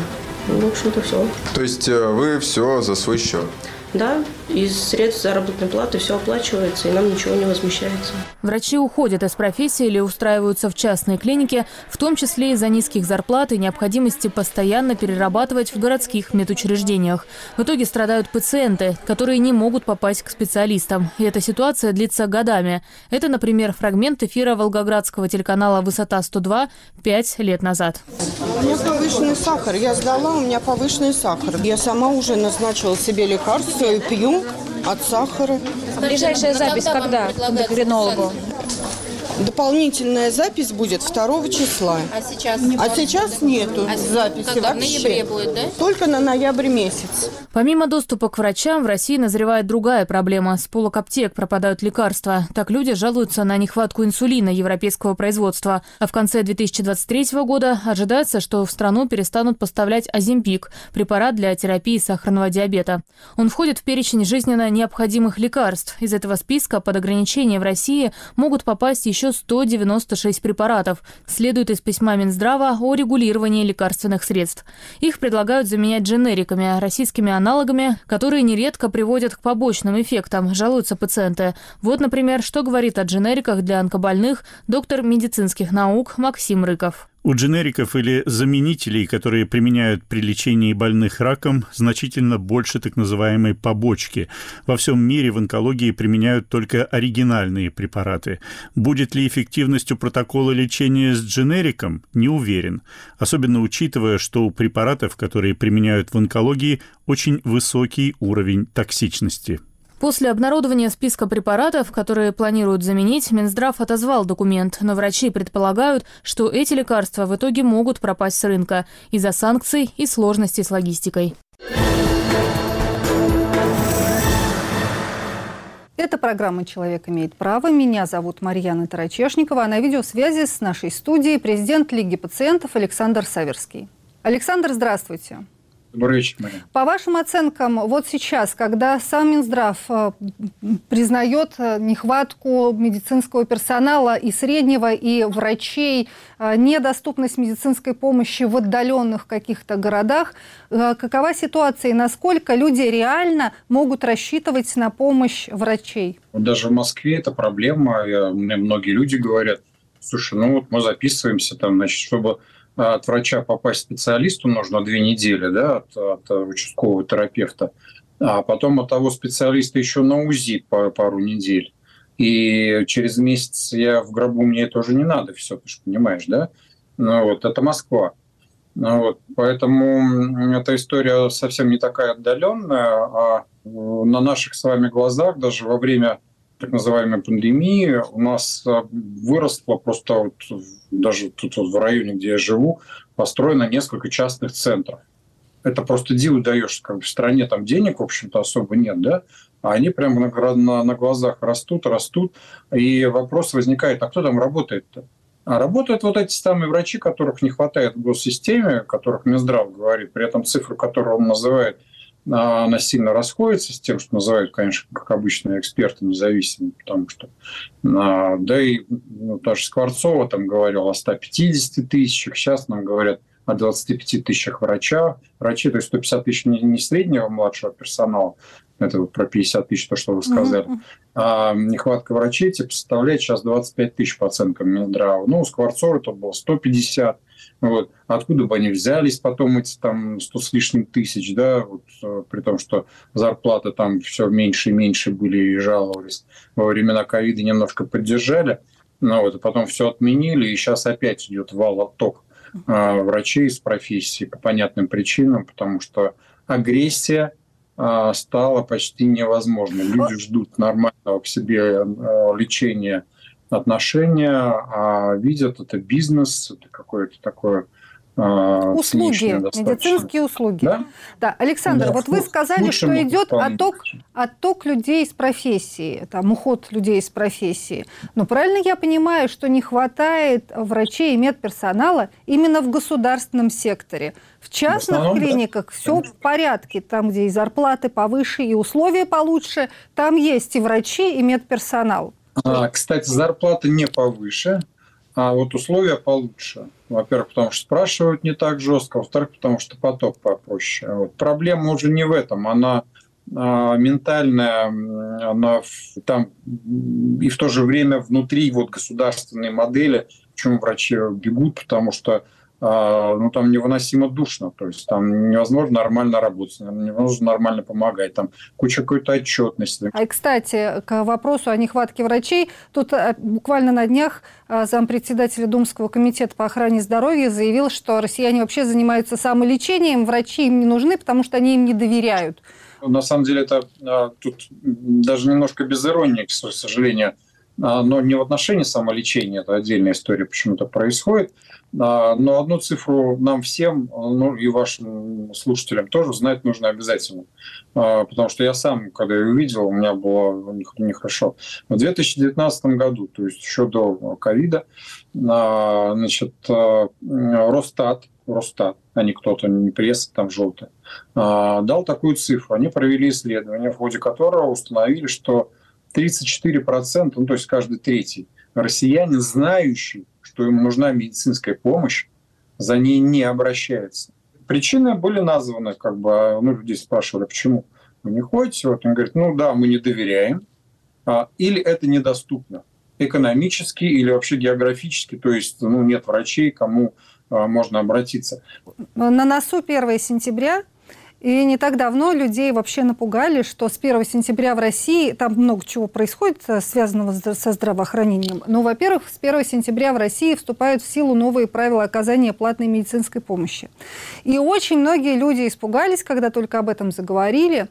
Ну, в общем-то, все. То есть э, вы все за свой счет? Да, из средств заработной платы все оплачивается, и нам ничего не возмещается. Врачи уходят из профессии или устраиваются в частные клиники, в том числе из-за низких зарплат и необходимости постоянно перерабатывать в городских медучреждениях. В итоге страдают пациенты, которые не могут попасть к специалистам. И эта ситуация длится годами. Это, например, фрагмент эфира волгоградского телеканала «Высота-102» пять лет назад. У меня повышенный сахар. Я сдала, у меня повышенный сахар. Я сама уже назначила себе лекарство и пью от сахара. Ближайшая запись когда к эндокринологу? Дополнительная запись будет 2 числа. А сейчас? А сейчас нету А записи когда? В вообще. ноябре будет, да? Только на ноябрь месяц. Помимо доступа к врачам, в России назревает другая проблема. С полок аптек пропадают лекарства. Так люди жалуются на нехватку инсулина европейского производства. А в конце 2023 года ожидается, что в страну перестанут поставлять Оземпик – препарат для терапии сахарного диабета. Он входит в перечень жизненно необходимых лекарств. Из этого списка под ограничение в России могут попасть еще 196 препаратов. Следует из письма Минздрава о регулировании лекарственных средств. Их предлагают заменять дженериками, российскими аналогами, которые нередко приводят к побочным эффектам, жалуются пациенты. Вот, например, что говорит о дженериках для онкобольных доктор медицинских наук Максим Рыков. У дженериков или заменителей, которые применяют при лечении больных раком, значительно больше так называемой побочки. Во всем мире в онкологии применяют только оригинальные препараты. Будет ли эффективность у протокола лечения с дженериком? Не уверен. Особенно учитывая, что у препаратов, которые применяют в онкологии, очень высокий уровень токсичности. После обнародования списка препаратов, которые планируют заменить, Минздрав отозвал документ, но врачи предполагают, что эти лекарства в итоге могут пропасть с рынка из-за санкций и сложностей с логистикой. Это программа «Человек имеет право». Меня зовут Марьяна Тарачешникова, а на видеосвязи с нашей студией президент Лиги пациентов Александр Саверский. Александр, здравствуйте. Добрый вечер, Мария. По вашим оценкам, вот сейчас, когда сам Минздрав э, признает э, нехватку медицинского персонала и среднего, и врачей, э, недоступность медицинской помощи в отдаленных каких-то городах, какова ситуация и насколько люди реально могут рассчитывать на помощь врачей? Даже в Москве это проблема. Мне многие люди говорят, слушай, ну вот мы записываемся там, значит, чтобы от врача попасть к специалисту нужно две недели, да, от, от участкового терапевта, а потом от того специалиста еще на УЗИ по пару недель. И через месяц я в гробу, мне это уже не надо, все, ты же понимаешь, да? Ну, вот, это Москва. Ну, вот, поэтому эта история совсем не такая отдаленная, а на наших с вами глазах даже во время так называемой пандемии у нас э, выросло просто вот даже тут вот в районе, где я живу, построено несколько частных центров. Это просто диву даешь, как в стране там денег, в общем-то, особо нет, да, а они прямо на, на, на глазах растут, растут, и вопрос возникает, а кто там работает-то? А работают вот эти самые врачи, которых не хватает в госсистеме, которых Минздрав говорит, при этом цифру, которую он называет – она сильно расходится с тем, что называют, конечно, как обычно, эксперты независимыми, потому что, а, да и ну, даже Скворцова там говорил о 150 тысячах, сейчас нам говорят о 25 тысячах врача. Врачи, то есть 150 тысяч не, не среднего младшего персонала, это вот про 50 тысяч, то, что вы сказали, mm-hmm. а нехватка врачей типа, составляет сейчас 25 тысяч по оценкам Минздрава. Ну, у Скворцова это было 150, Вот. Откуда бы они взялись потом эти там 100 с лишним тысяч, да, вот, э, при том, что зарплаты там все меньше и меньше были и жаловались. Во времена ковида немножко поддержали, но вот, а потом все отменили, и сейчас опять идет вал отток э, врачей из профессии по понятным причинам, потому что агрессия э, стала почти невозможной. Люди ждут нормального к себе э, лечения отношения, а видят это бизнес, это какое-то такое а, услуги, медицинские услуги. Да, да. Александр, да, вот вы сказали, что идет отток, отток людей из профессии, там уход людей из профессии. Но правильно я понимаю, что не хватает врачей и медперсонала именно в государственном секторе? В частных в основном, клиниках да. все в порядке, там, где и зарплаты повыше, и условия получше, там есть и врачи, и медперсонал. А, кстати, зарплата не повыше, а вот условия получше. Во-первых, потому что спрашивают не так жестко, во-вторых, потому что поток попроще. Вот. Проблема уже не в этом, она а, ментальная, она там и в то же время внутри вот государственной модели, почему врачи бегут, потому что ну, там невыносимо душно, то есть там невозможно нормально работать, невозможно нормально помогать, там куча какой-то отчетности. А кстати, к вопросу о нехватке врачей, тут э, буквально на днях э, зампредседателя Думского комитета по охране здоровья заявил, что россияне вообще занимаются самолечением, врачи им не нужны, потому что они им не доверяют. На самом деле это а, тут даже немножко без иронии, к сожалению, а, но не в отношении самолечения, это отдельная история почему-то происходит. А, но одну цифру нам всем, ну и вашим слушателям тоже знать нужно обязательно. А, потому что я сам, когда ее увидел, у меня было нехорошо. В 2019 году, то есть еще до ковида, значит, Росстат, Росстат, а не кто-то, не пресса там желтая, дал такую цифру. Они провели исследование, в ходе которого установили, что 34%, ну то есть каждый третий россиянин, знающий, что ему нужна медицинская помощь, за ней не обращается. Причины были названы, как бы, а, ну, людей спрашивали, почему вы не ходите? Вот он говорит, ну да, мы не доверяем, а, или это недоступно экономически или вообще географически, то есть ну, нет врачей, кому а, можно обратиться. На носу 1 сентября и не так давно людей вообще напугали, что с 1 сентября в России, там много чего происходит, э, связанного со здравоохранением. Но, во-первых, с 1 сентября в России вступают в силу новые правила оказания платной медицинской помощи. И очень многие люди испугались, когда только об этом заговорили,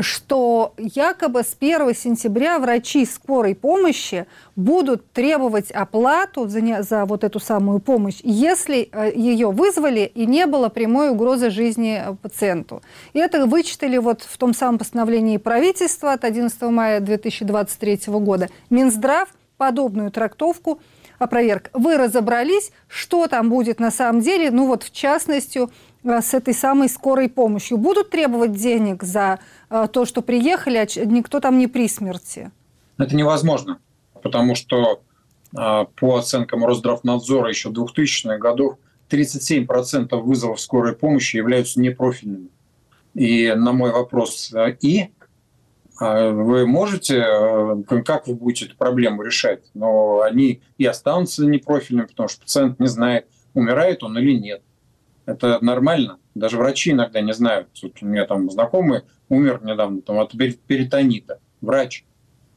что якобы с 1 сентября врачи скорой помощи будут требовать оплату за, за вот эту самую помощь, если э, ее вызвали и не было прямой угрозы жизни э, пациенту. И это вычитали вот в том самом постановлении правительства от 11 мая 2023 года. Минздрав подобную трактовку опроверг. Вы разобрались, что там будет на самом деле, ну вот в частности э, с этой самой скорой помощью. Будут требовать денег за то, что приехали, а никто там не при смерти? Это невозможно, потому что э, по оценкам Росздравнадзора еще 2000-х годов 37% вызовов скорой помощи являются непрофильными. И на мой вопрос «и?» а вы можете, как вы будете эту проблему решать? Но они и останутся непрофильными, потому что пациент не знает, умирает он или нет. Это нормально. Даже врачи иногда не знают. Вот у меня там знакомый умер недавно там, от перитонита. Врач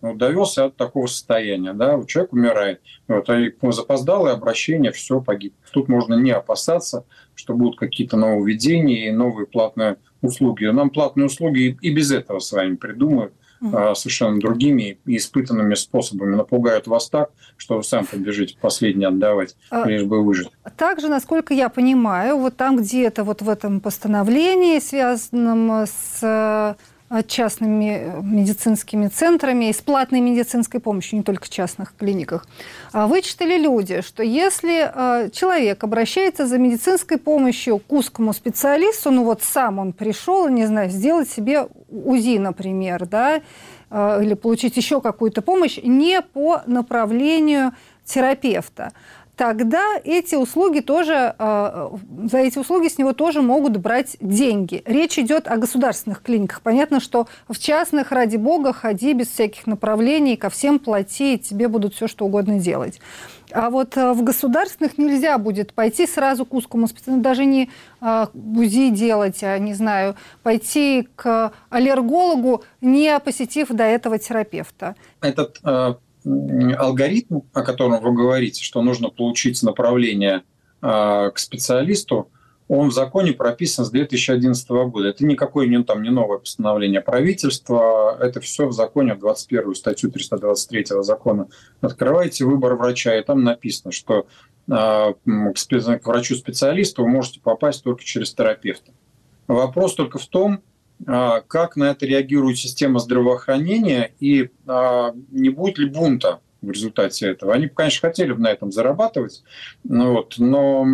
ну, довелся от такого состояния. Да? Человек умирает. Вот, а запоздалое обращение, все, погиб. Тут можно не опасаться, что будут какие-то нововведения и новые платные услуги. Нам платные услуги и без этого с вами придумают mm совершенно другими и испытанными способами. Напугают вас так, что вы сам побежите последний отдавать, а, лишь бы выжить. Также, насколько я понимаю, вот там где-то вот в этом постановлении, связанном с частными э, медицинскими центрами и с платной медицинской помощью, не только в частных клиниках. А вычитали люди, что если э, человек обращается за медицинской помощью к узкому специалисту, ну вот сам он пришел, не знаю, сделать себе УЗИ, например, да, э, или получить еще какую-то помощь не по направлению терапевта, тогда эти услуги тоже, э, за эти услуги с него тоже могут брать деньги. Речь идет о государственных клиниках. Понятно, что в частных, ради бога, ходи без всяких направлений, ко всем плати, и тебе будут все что угодно делать. А вот э, в государственных нельзя будет пойти сразу к узкому специалисту, даже не э, УЗИ делать, а, не знаю, пойти к аллергологу, не посетив до этого терапевта. Этот э, алгоритм, о котором вы говорите, что нужно получить направление э, к специалисту, он в законе прописан с 2011 года. Это никакое не, там, не новое постановление правительства, это все в законе, в 21 статью 323 закона. Открываете выбор врача, и там написано, что э, к врачу-специалисту вы можете попасть только через терапевта. Вопрос только в том, а, как на это реагирует система здравоохранения и а, не будет ли бунта в результате этого. Они, конечно, хотели бы на этом зарабатывать, ну вот, но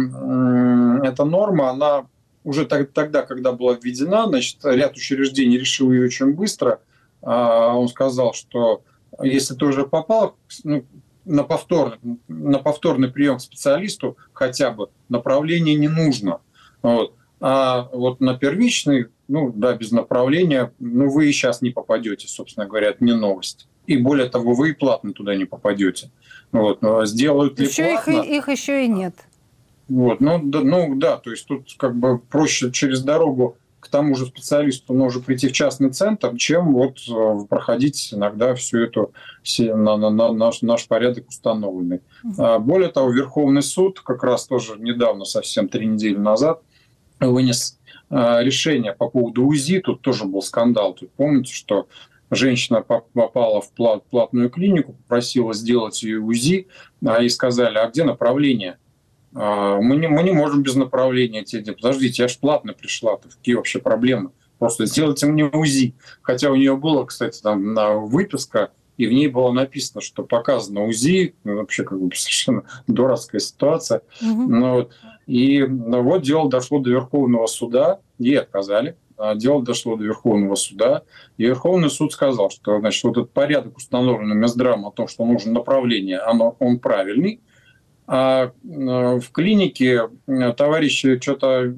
эта норма, она уже тогда, когда была введена, значит, ряд учреждений решил ее очень быстро. А, он сказал, что если ты уже попал ну, на, повтор, на повторный прием к специалисту, хотя бы направление не нужно. Вот. А вот на первичный ну да, без направления, ну вы и сейчас не попадете, собственно говоря, это не новость. И более того, вы и платно туда не попадете. Вот, но сделают ли еще платно? Их, их еще и нет. Вот, ну, да, ну да, то есть тут как бы проще через дорогу к тому же специалисту можно прийти в частный центр, чем вот э, проходить иногда всю эту все, на, на, на наш, наш порядок установленный. Угу. Более того, Верховный суд как раз тоже недавно, совсем три недели назад, вынес решение по поводу УЗИ, тут тоже был скандал. Тут помните, что женщина попала в платную клинику, попросила сделать ее УЗИ, а ей сказали, а где направление? А, мы не, мы не можем без направления тебе. Подождите, я же платно пришла, -то. какие вообще проблемы? Просто сделайте мне УЗИ. Хотя у нее было, кстати, там на выписка, и в ней было написано, что показано УЗИ, ну, вообще как бы [LAUGHS] совершенно дурацкая ситуация. Угу. Ну, вот. И ну, вот дело дошло до Верховного суда, ей отказали. А дело дошло до Верховного суда, и Верховный суд сказал, что значит, вот этот порядок, установленный Минздравом о том, что нужно направление, оно, он правильный, а в клинике товарищи что-то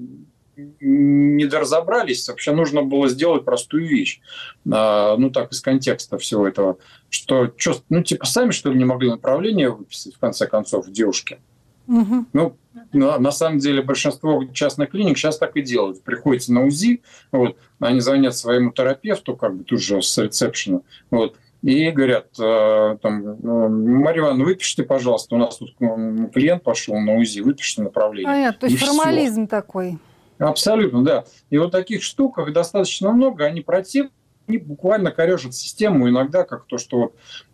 не доразобрались, вообще нужно было сделать простую вещь, а, ну так, из контекста всего этого, что, что ну типа сами что ли не могли направление выписать, в конце концов, девушке. Угу. Ну, на, на самом деле большинство частных клиник сейчас так и делают. Приходите на УЗИ, вот, они звонят своему терапевту, как бы тут же с ресепшена, вот, и говорят, э, там, «Ну, Мария Ивановна, выпишите, пожалуйста, у нас тут клиент пошел на УЗИ, выпишите направление. Понятно, то есть и формализм все. такой. Абсолютно, да. И вот таких штуках достаточно много, они противны, они буквально корежат систему иногда, как то, что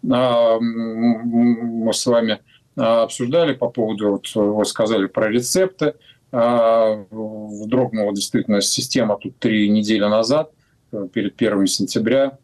а, мы с вами а, обсуждали по поводу, вот вы сказали про рецепты, а, дрогнула действительно система тут три недели назад, перед 1 сентября,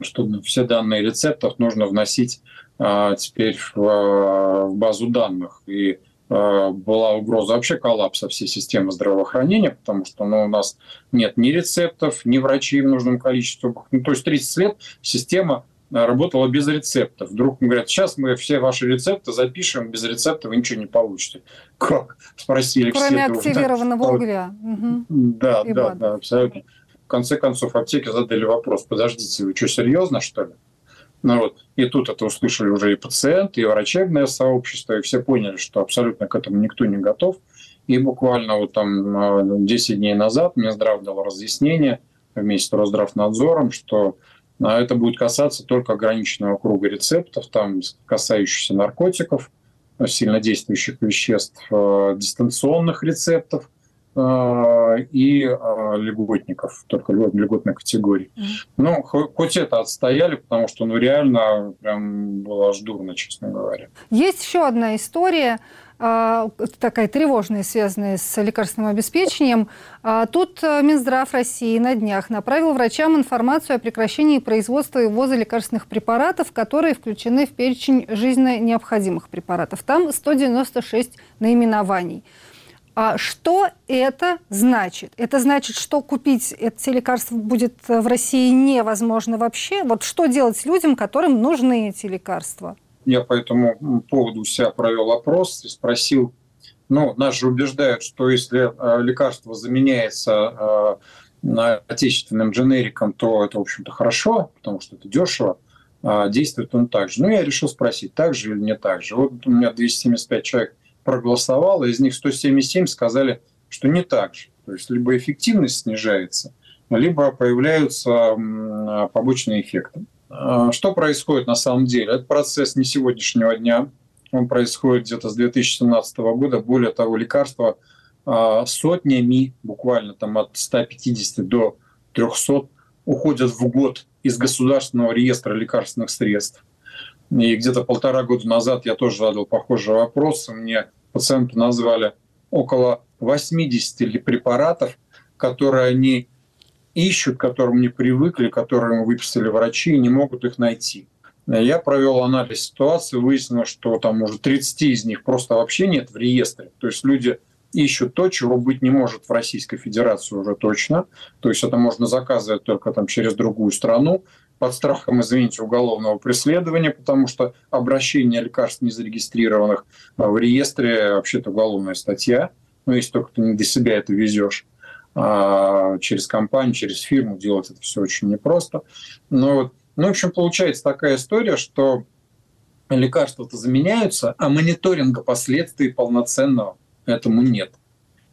что все данные рецептов нужно вносить а, теперь в, базу данных. И Э, была угроза вообще коллапса всей системы здравоохранения, потому что ну, у нас нет ни рецептов, ни врачей в нужном количестве. Ну, то есть 30 лет система э, работала без рецептов. Вдруг говорят, сейчас мы все ваши рецепты запишем, без рецепта вы ничего не получите. Как? Спросили Кроме все. Кроме активированного да. угля. Угу. Да, И да, да, абсолютно. В конце концов, аптеки задали вопрос, подождите, вы что, серьезно, что ли? Ну, вот. И тут это услышали уже и пациенты, и врачебное сообщество, и все поняли, что абсолютно к этому никто не готов. И буквально вот там 10 а, дней назад Минздрав дал разъяснение вместе с Росздравнадзором, что это будет касаться только ограниченного круга рецептов, там касающихся наркотиков, сильнодействующих веществ, а, дистанционных рецептов – а, и а, льготников, только льготной категории. Mm-hmm. Ну, хоть это отстояли, потому что ну, реально прям было аж дурно, честно говоря. Есть еще одна история, а, такая тревожная, связанная с лекарственным обеспечением. Тут Минздрав России на днях направил врачам информацию о прекращении производства и ввоза лекарственных препаратов, которые включены в перечень жизненно необходимых препаратов. Там 196 наименований. А что это значит? Это значит, что купить эти лекарства будет в России невозможно вообще? Вот что делать людям, которым нужны эти лекарства? я по этому поводу у себя провел опрос и спросил, ну, нас же убеждают, что если лекарство заменяется отечественным дженериком, то это, в общем-то, хорошо, потому что это дешево, а действует он так же. Ну, я решил спросить, так же или не так же. Вот у меня 275 человек проголосовало, из них 177 сказали, что не так же. То есть либо эффективность снижается, либо появляются побочные эффекты. А что происходит на самом деле? Это процесс не сегодняшнего дня. Он происходит где-то с 2017 года. Более того, лекарства а, сотнями, буквально там от 150 до 300 уходят в год из государственного реестра лекарственных средств. И где-то полтора года назад я тоже задал похожий вопрос. Мне пациенты назвали около 80 препаратов, которые они ищут, к которым не привыкли, которые им выписали врачи и не могут их найти. Я провел анализ ситуации, выяснилось, что там уже 30 из них просто вообще нет в реестре. То есть люди ищут то, чего быть не может в Российской Федерации уже точно. То есть это можно заказывать только там через другую страну под страхом, извините, уголовного преследования, потому что обращение лекарств незарегистрированных в реестре вообще-то уголовная статья. Ну, если только ты не до себя это везешь а через компанию, через фирму делать это все очень непросто. Но вот, ну, в общем, получается такая история, что лекарства-то заменяются, а мониторинга последствий полноценного этому нет.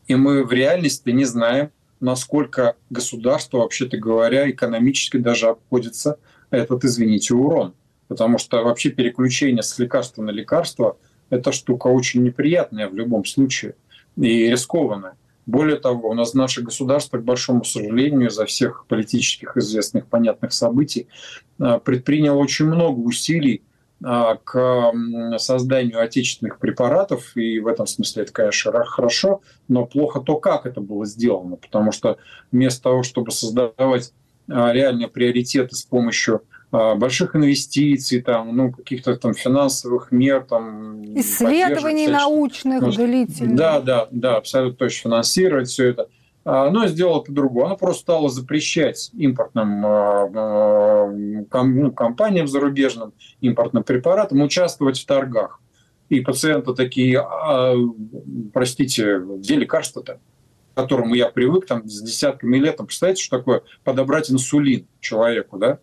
И мы в реальности не знаем, насколько государство, вообще-то говоря, экономически даже обходится этот, извините, урон. Потому что вообще переключение с лекарства на лекарство – это штука очень неприятная в любом случае и рискованная. Более того, у нас наше государство, к большому сожалению, из-за всех политических известных понятных событий а, предприняло очень много усилий к созданию отечественных препаратов, и в этом смысле это, конечно, хорошо, но плохо то, как это было сделано, потому что вместо того, чтобы создавать а, реальные приоритеты с помощью а, больших инвестиций, там, ну, каких-то там финансовых мер, там, исследований научных ну, длительных. Да, да, да, абсолютно точно финансировать все это – оно сделало по-другому. Оно просто стало запрещать импортным а, а, ну, компаниям зарубежным, импортным препаратам участвовать в торгах. И пациенты такие, а, простите, где лекарство-то? к которому я привык там, с десятками лет. Представляете, что такое подобрать инсулин человеку, да?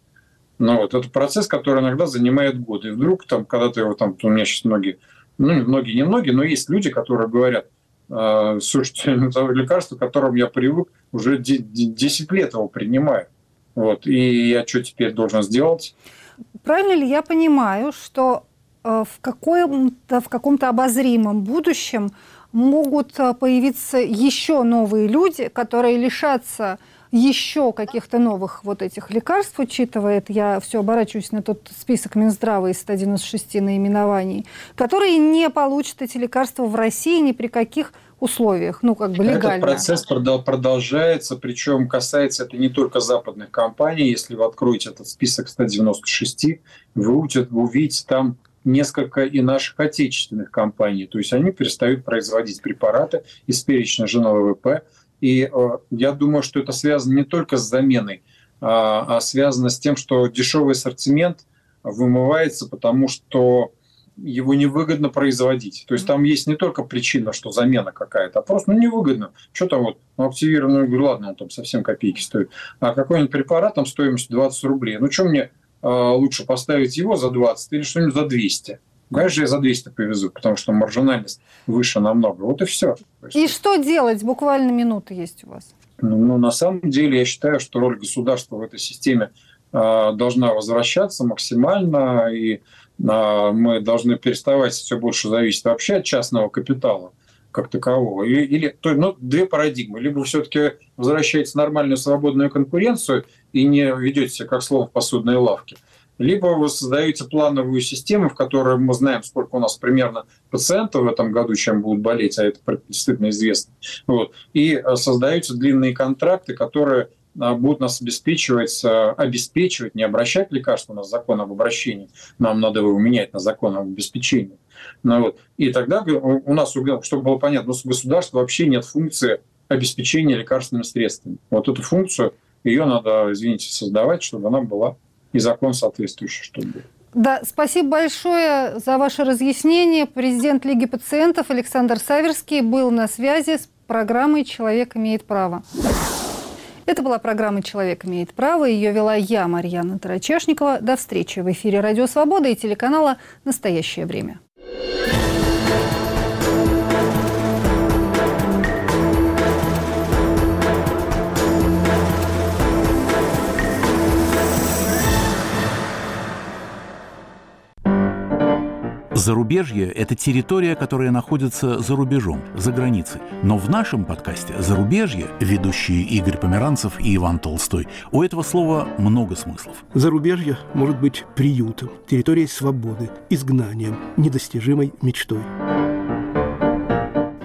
Ну вот, это процесс, который иногда занимает годы. И вдруг, там, когда ты его там, у меня сейчас многие, ну, многие, не многие, но есть люди, которые говорят – а, слушайте, это [LAUGHS] лекарство, к которому я привык, уже 10 лет его принимаю. Вот. И я что теперь должен сделать? Правильно ли я понимаю, что э, в каком-то, в каком-то обозримом будущем могут э, появиться еще новые люди, которые лишатся еще каких-то новых вот этих лекарств, учитывая, я все оборачиваюсь на тот список Минздрава из 196 наименований, которые не получат эти лекарства в России ни при каких условиях, ну, как бы легально. Этот процесс продолжается, причем касается это не только западных компаний. Если вы откроете этот список 196, вы увидите там несколько и наших отечественных компаний. То есть они перестают производить препараты из перечня ЖНВП, и э, я думаю, что это связано не только с заменой, а, а связано с тем, что дешевый ассортимент вымывается, потому что его невыгодно производить. То есть там есть не только причина, что замена какая-то, а просто ну, невыгодно. Что там вот ну, активированный, говорю, ладно, он там совсем копейки стоит. А какой-нибудь препарат там стоимостью 20 рублей. Ну что мне э, лучше поставить его за 20 или что-нибудь за 200? Конечно, я за 200 повезу, потому что маржинальность выше намного. Вот и все. И что делать? Буквально минуты есть у вас. Ну, ну, на самом деле, я считаю, что роль государства в этой системе э, должна возвращаться максимально, и мы должны переставать все больше зависеть вообще от частного капитала как такового. Или, или то, ну, две парадигмы. Либо все-таки возвращаете нормальную свободную конкуренцию и не ведете себя как слово в посудной лавке – либо вы создаете плановую систему, в которой мы знаем, сколько у нас примерно пациентов в этом году, чем будут болеть, а это действительно известно. Вот. И э, создаете длинные контракты, которые будут нас обеспечивать, обеспечивать, не обращать лекарства, у нас закон об обращении, нам надо его менять на закон об обеспечении. Ну, вот. И тогда у нас, чтобы было понятно, у государства вообще нет функции обеспечения лекарственными средствами. Вот эту функцию, ее надо, извините, создавать, чтобы она была и закон соответствующий, чтобы. Да, спасибо большое за ваше разъяснение. Президент Лиги пациентов Александр Саверский был на связи с программой «Человек имеет право». Это была программа «Человек имеет право». Ее вела я, Марьяна Тарачешникова. До встречи в эфире «Радио Свобода» и телеканала «Настоящее время». Зарубежье – это территория, которая находится за рубежом, за границей. Но в нашем подкасте «Зарубежье» ведущие Игорь Померанцев и Иван Толстой, у этого слова много смыслов. Зарубежье может быть приютом, территорией свободы, изгнанием, недостижимой мечтой.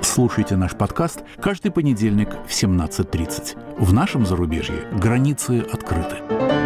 Слушайте наш подкаст каждый понедельник в 17.30. В нашем зарубежье границы открыты.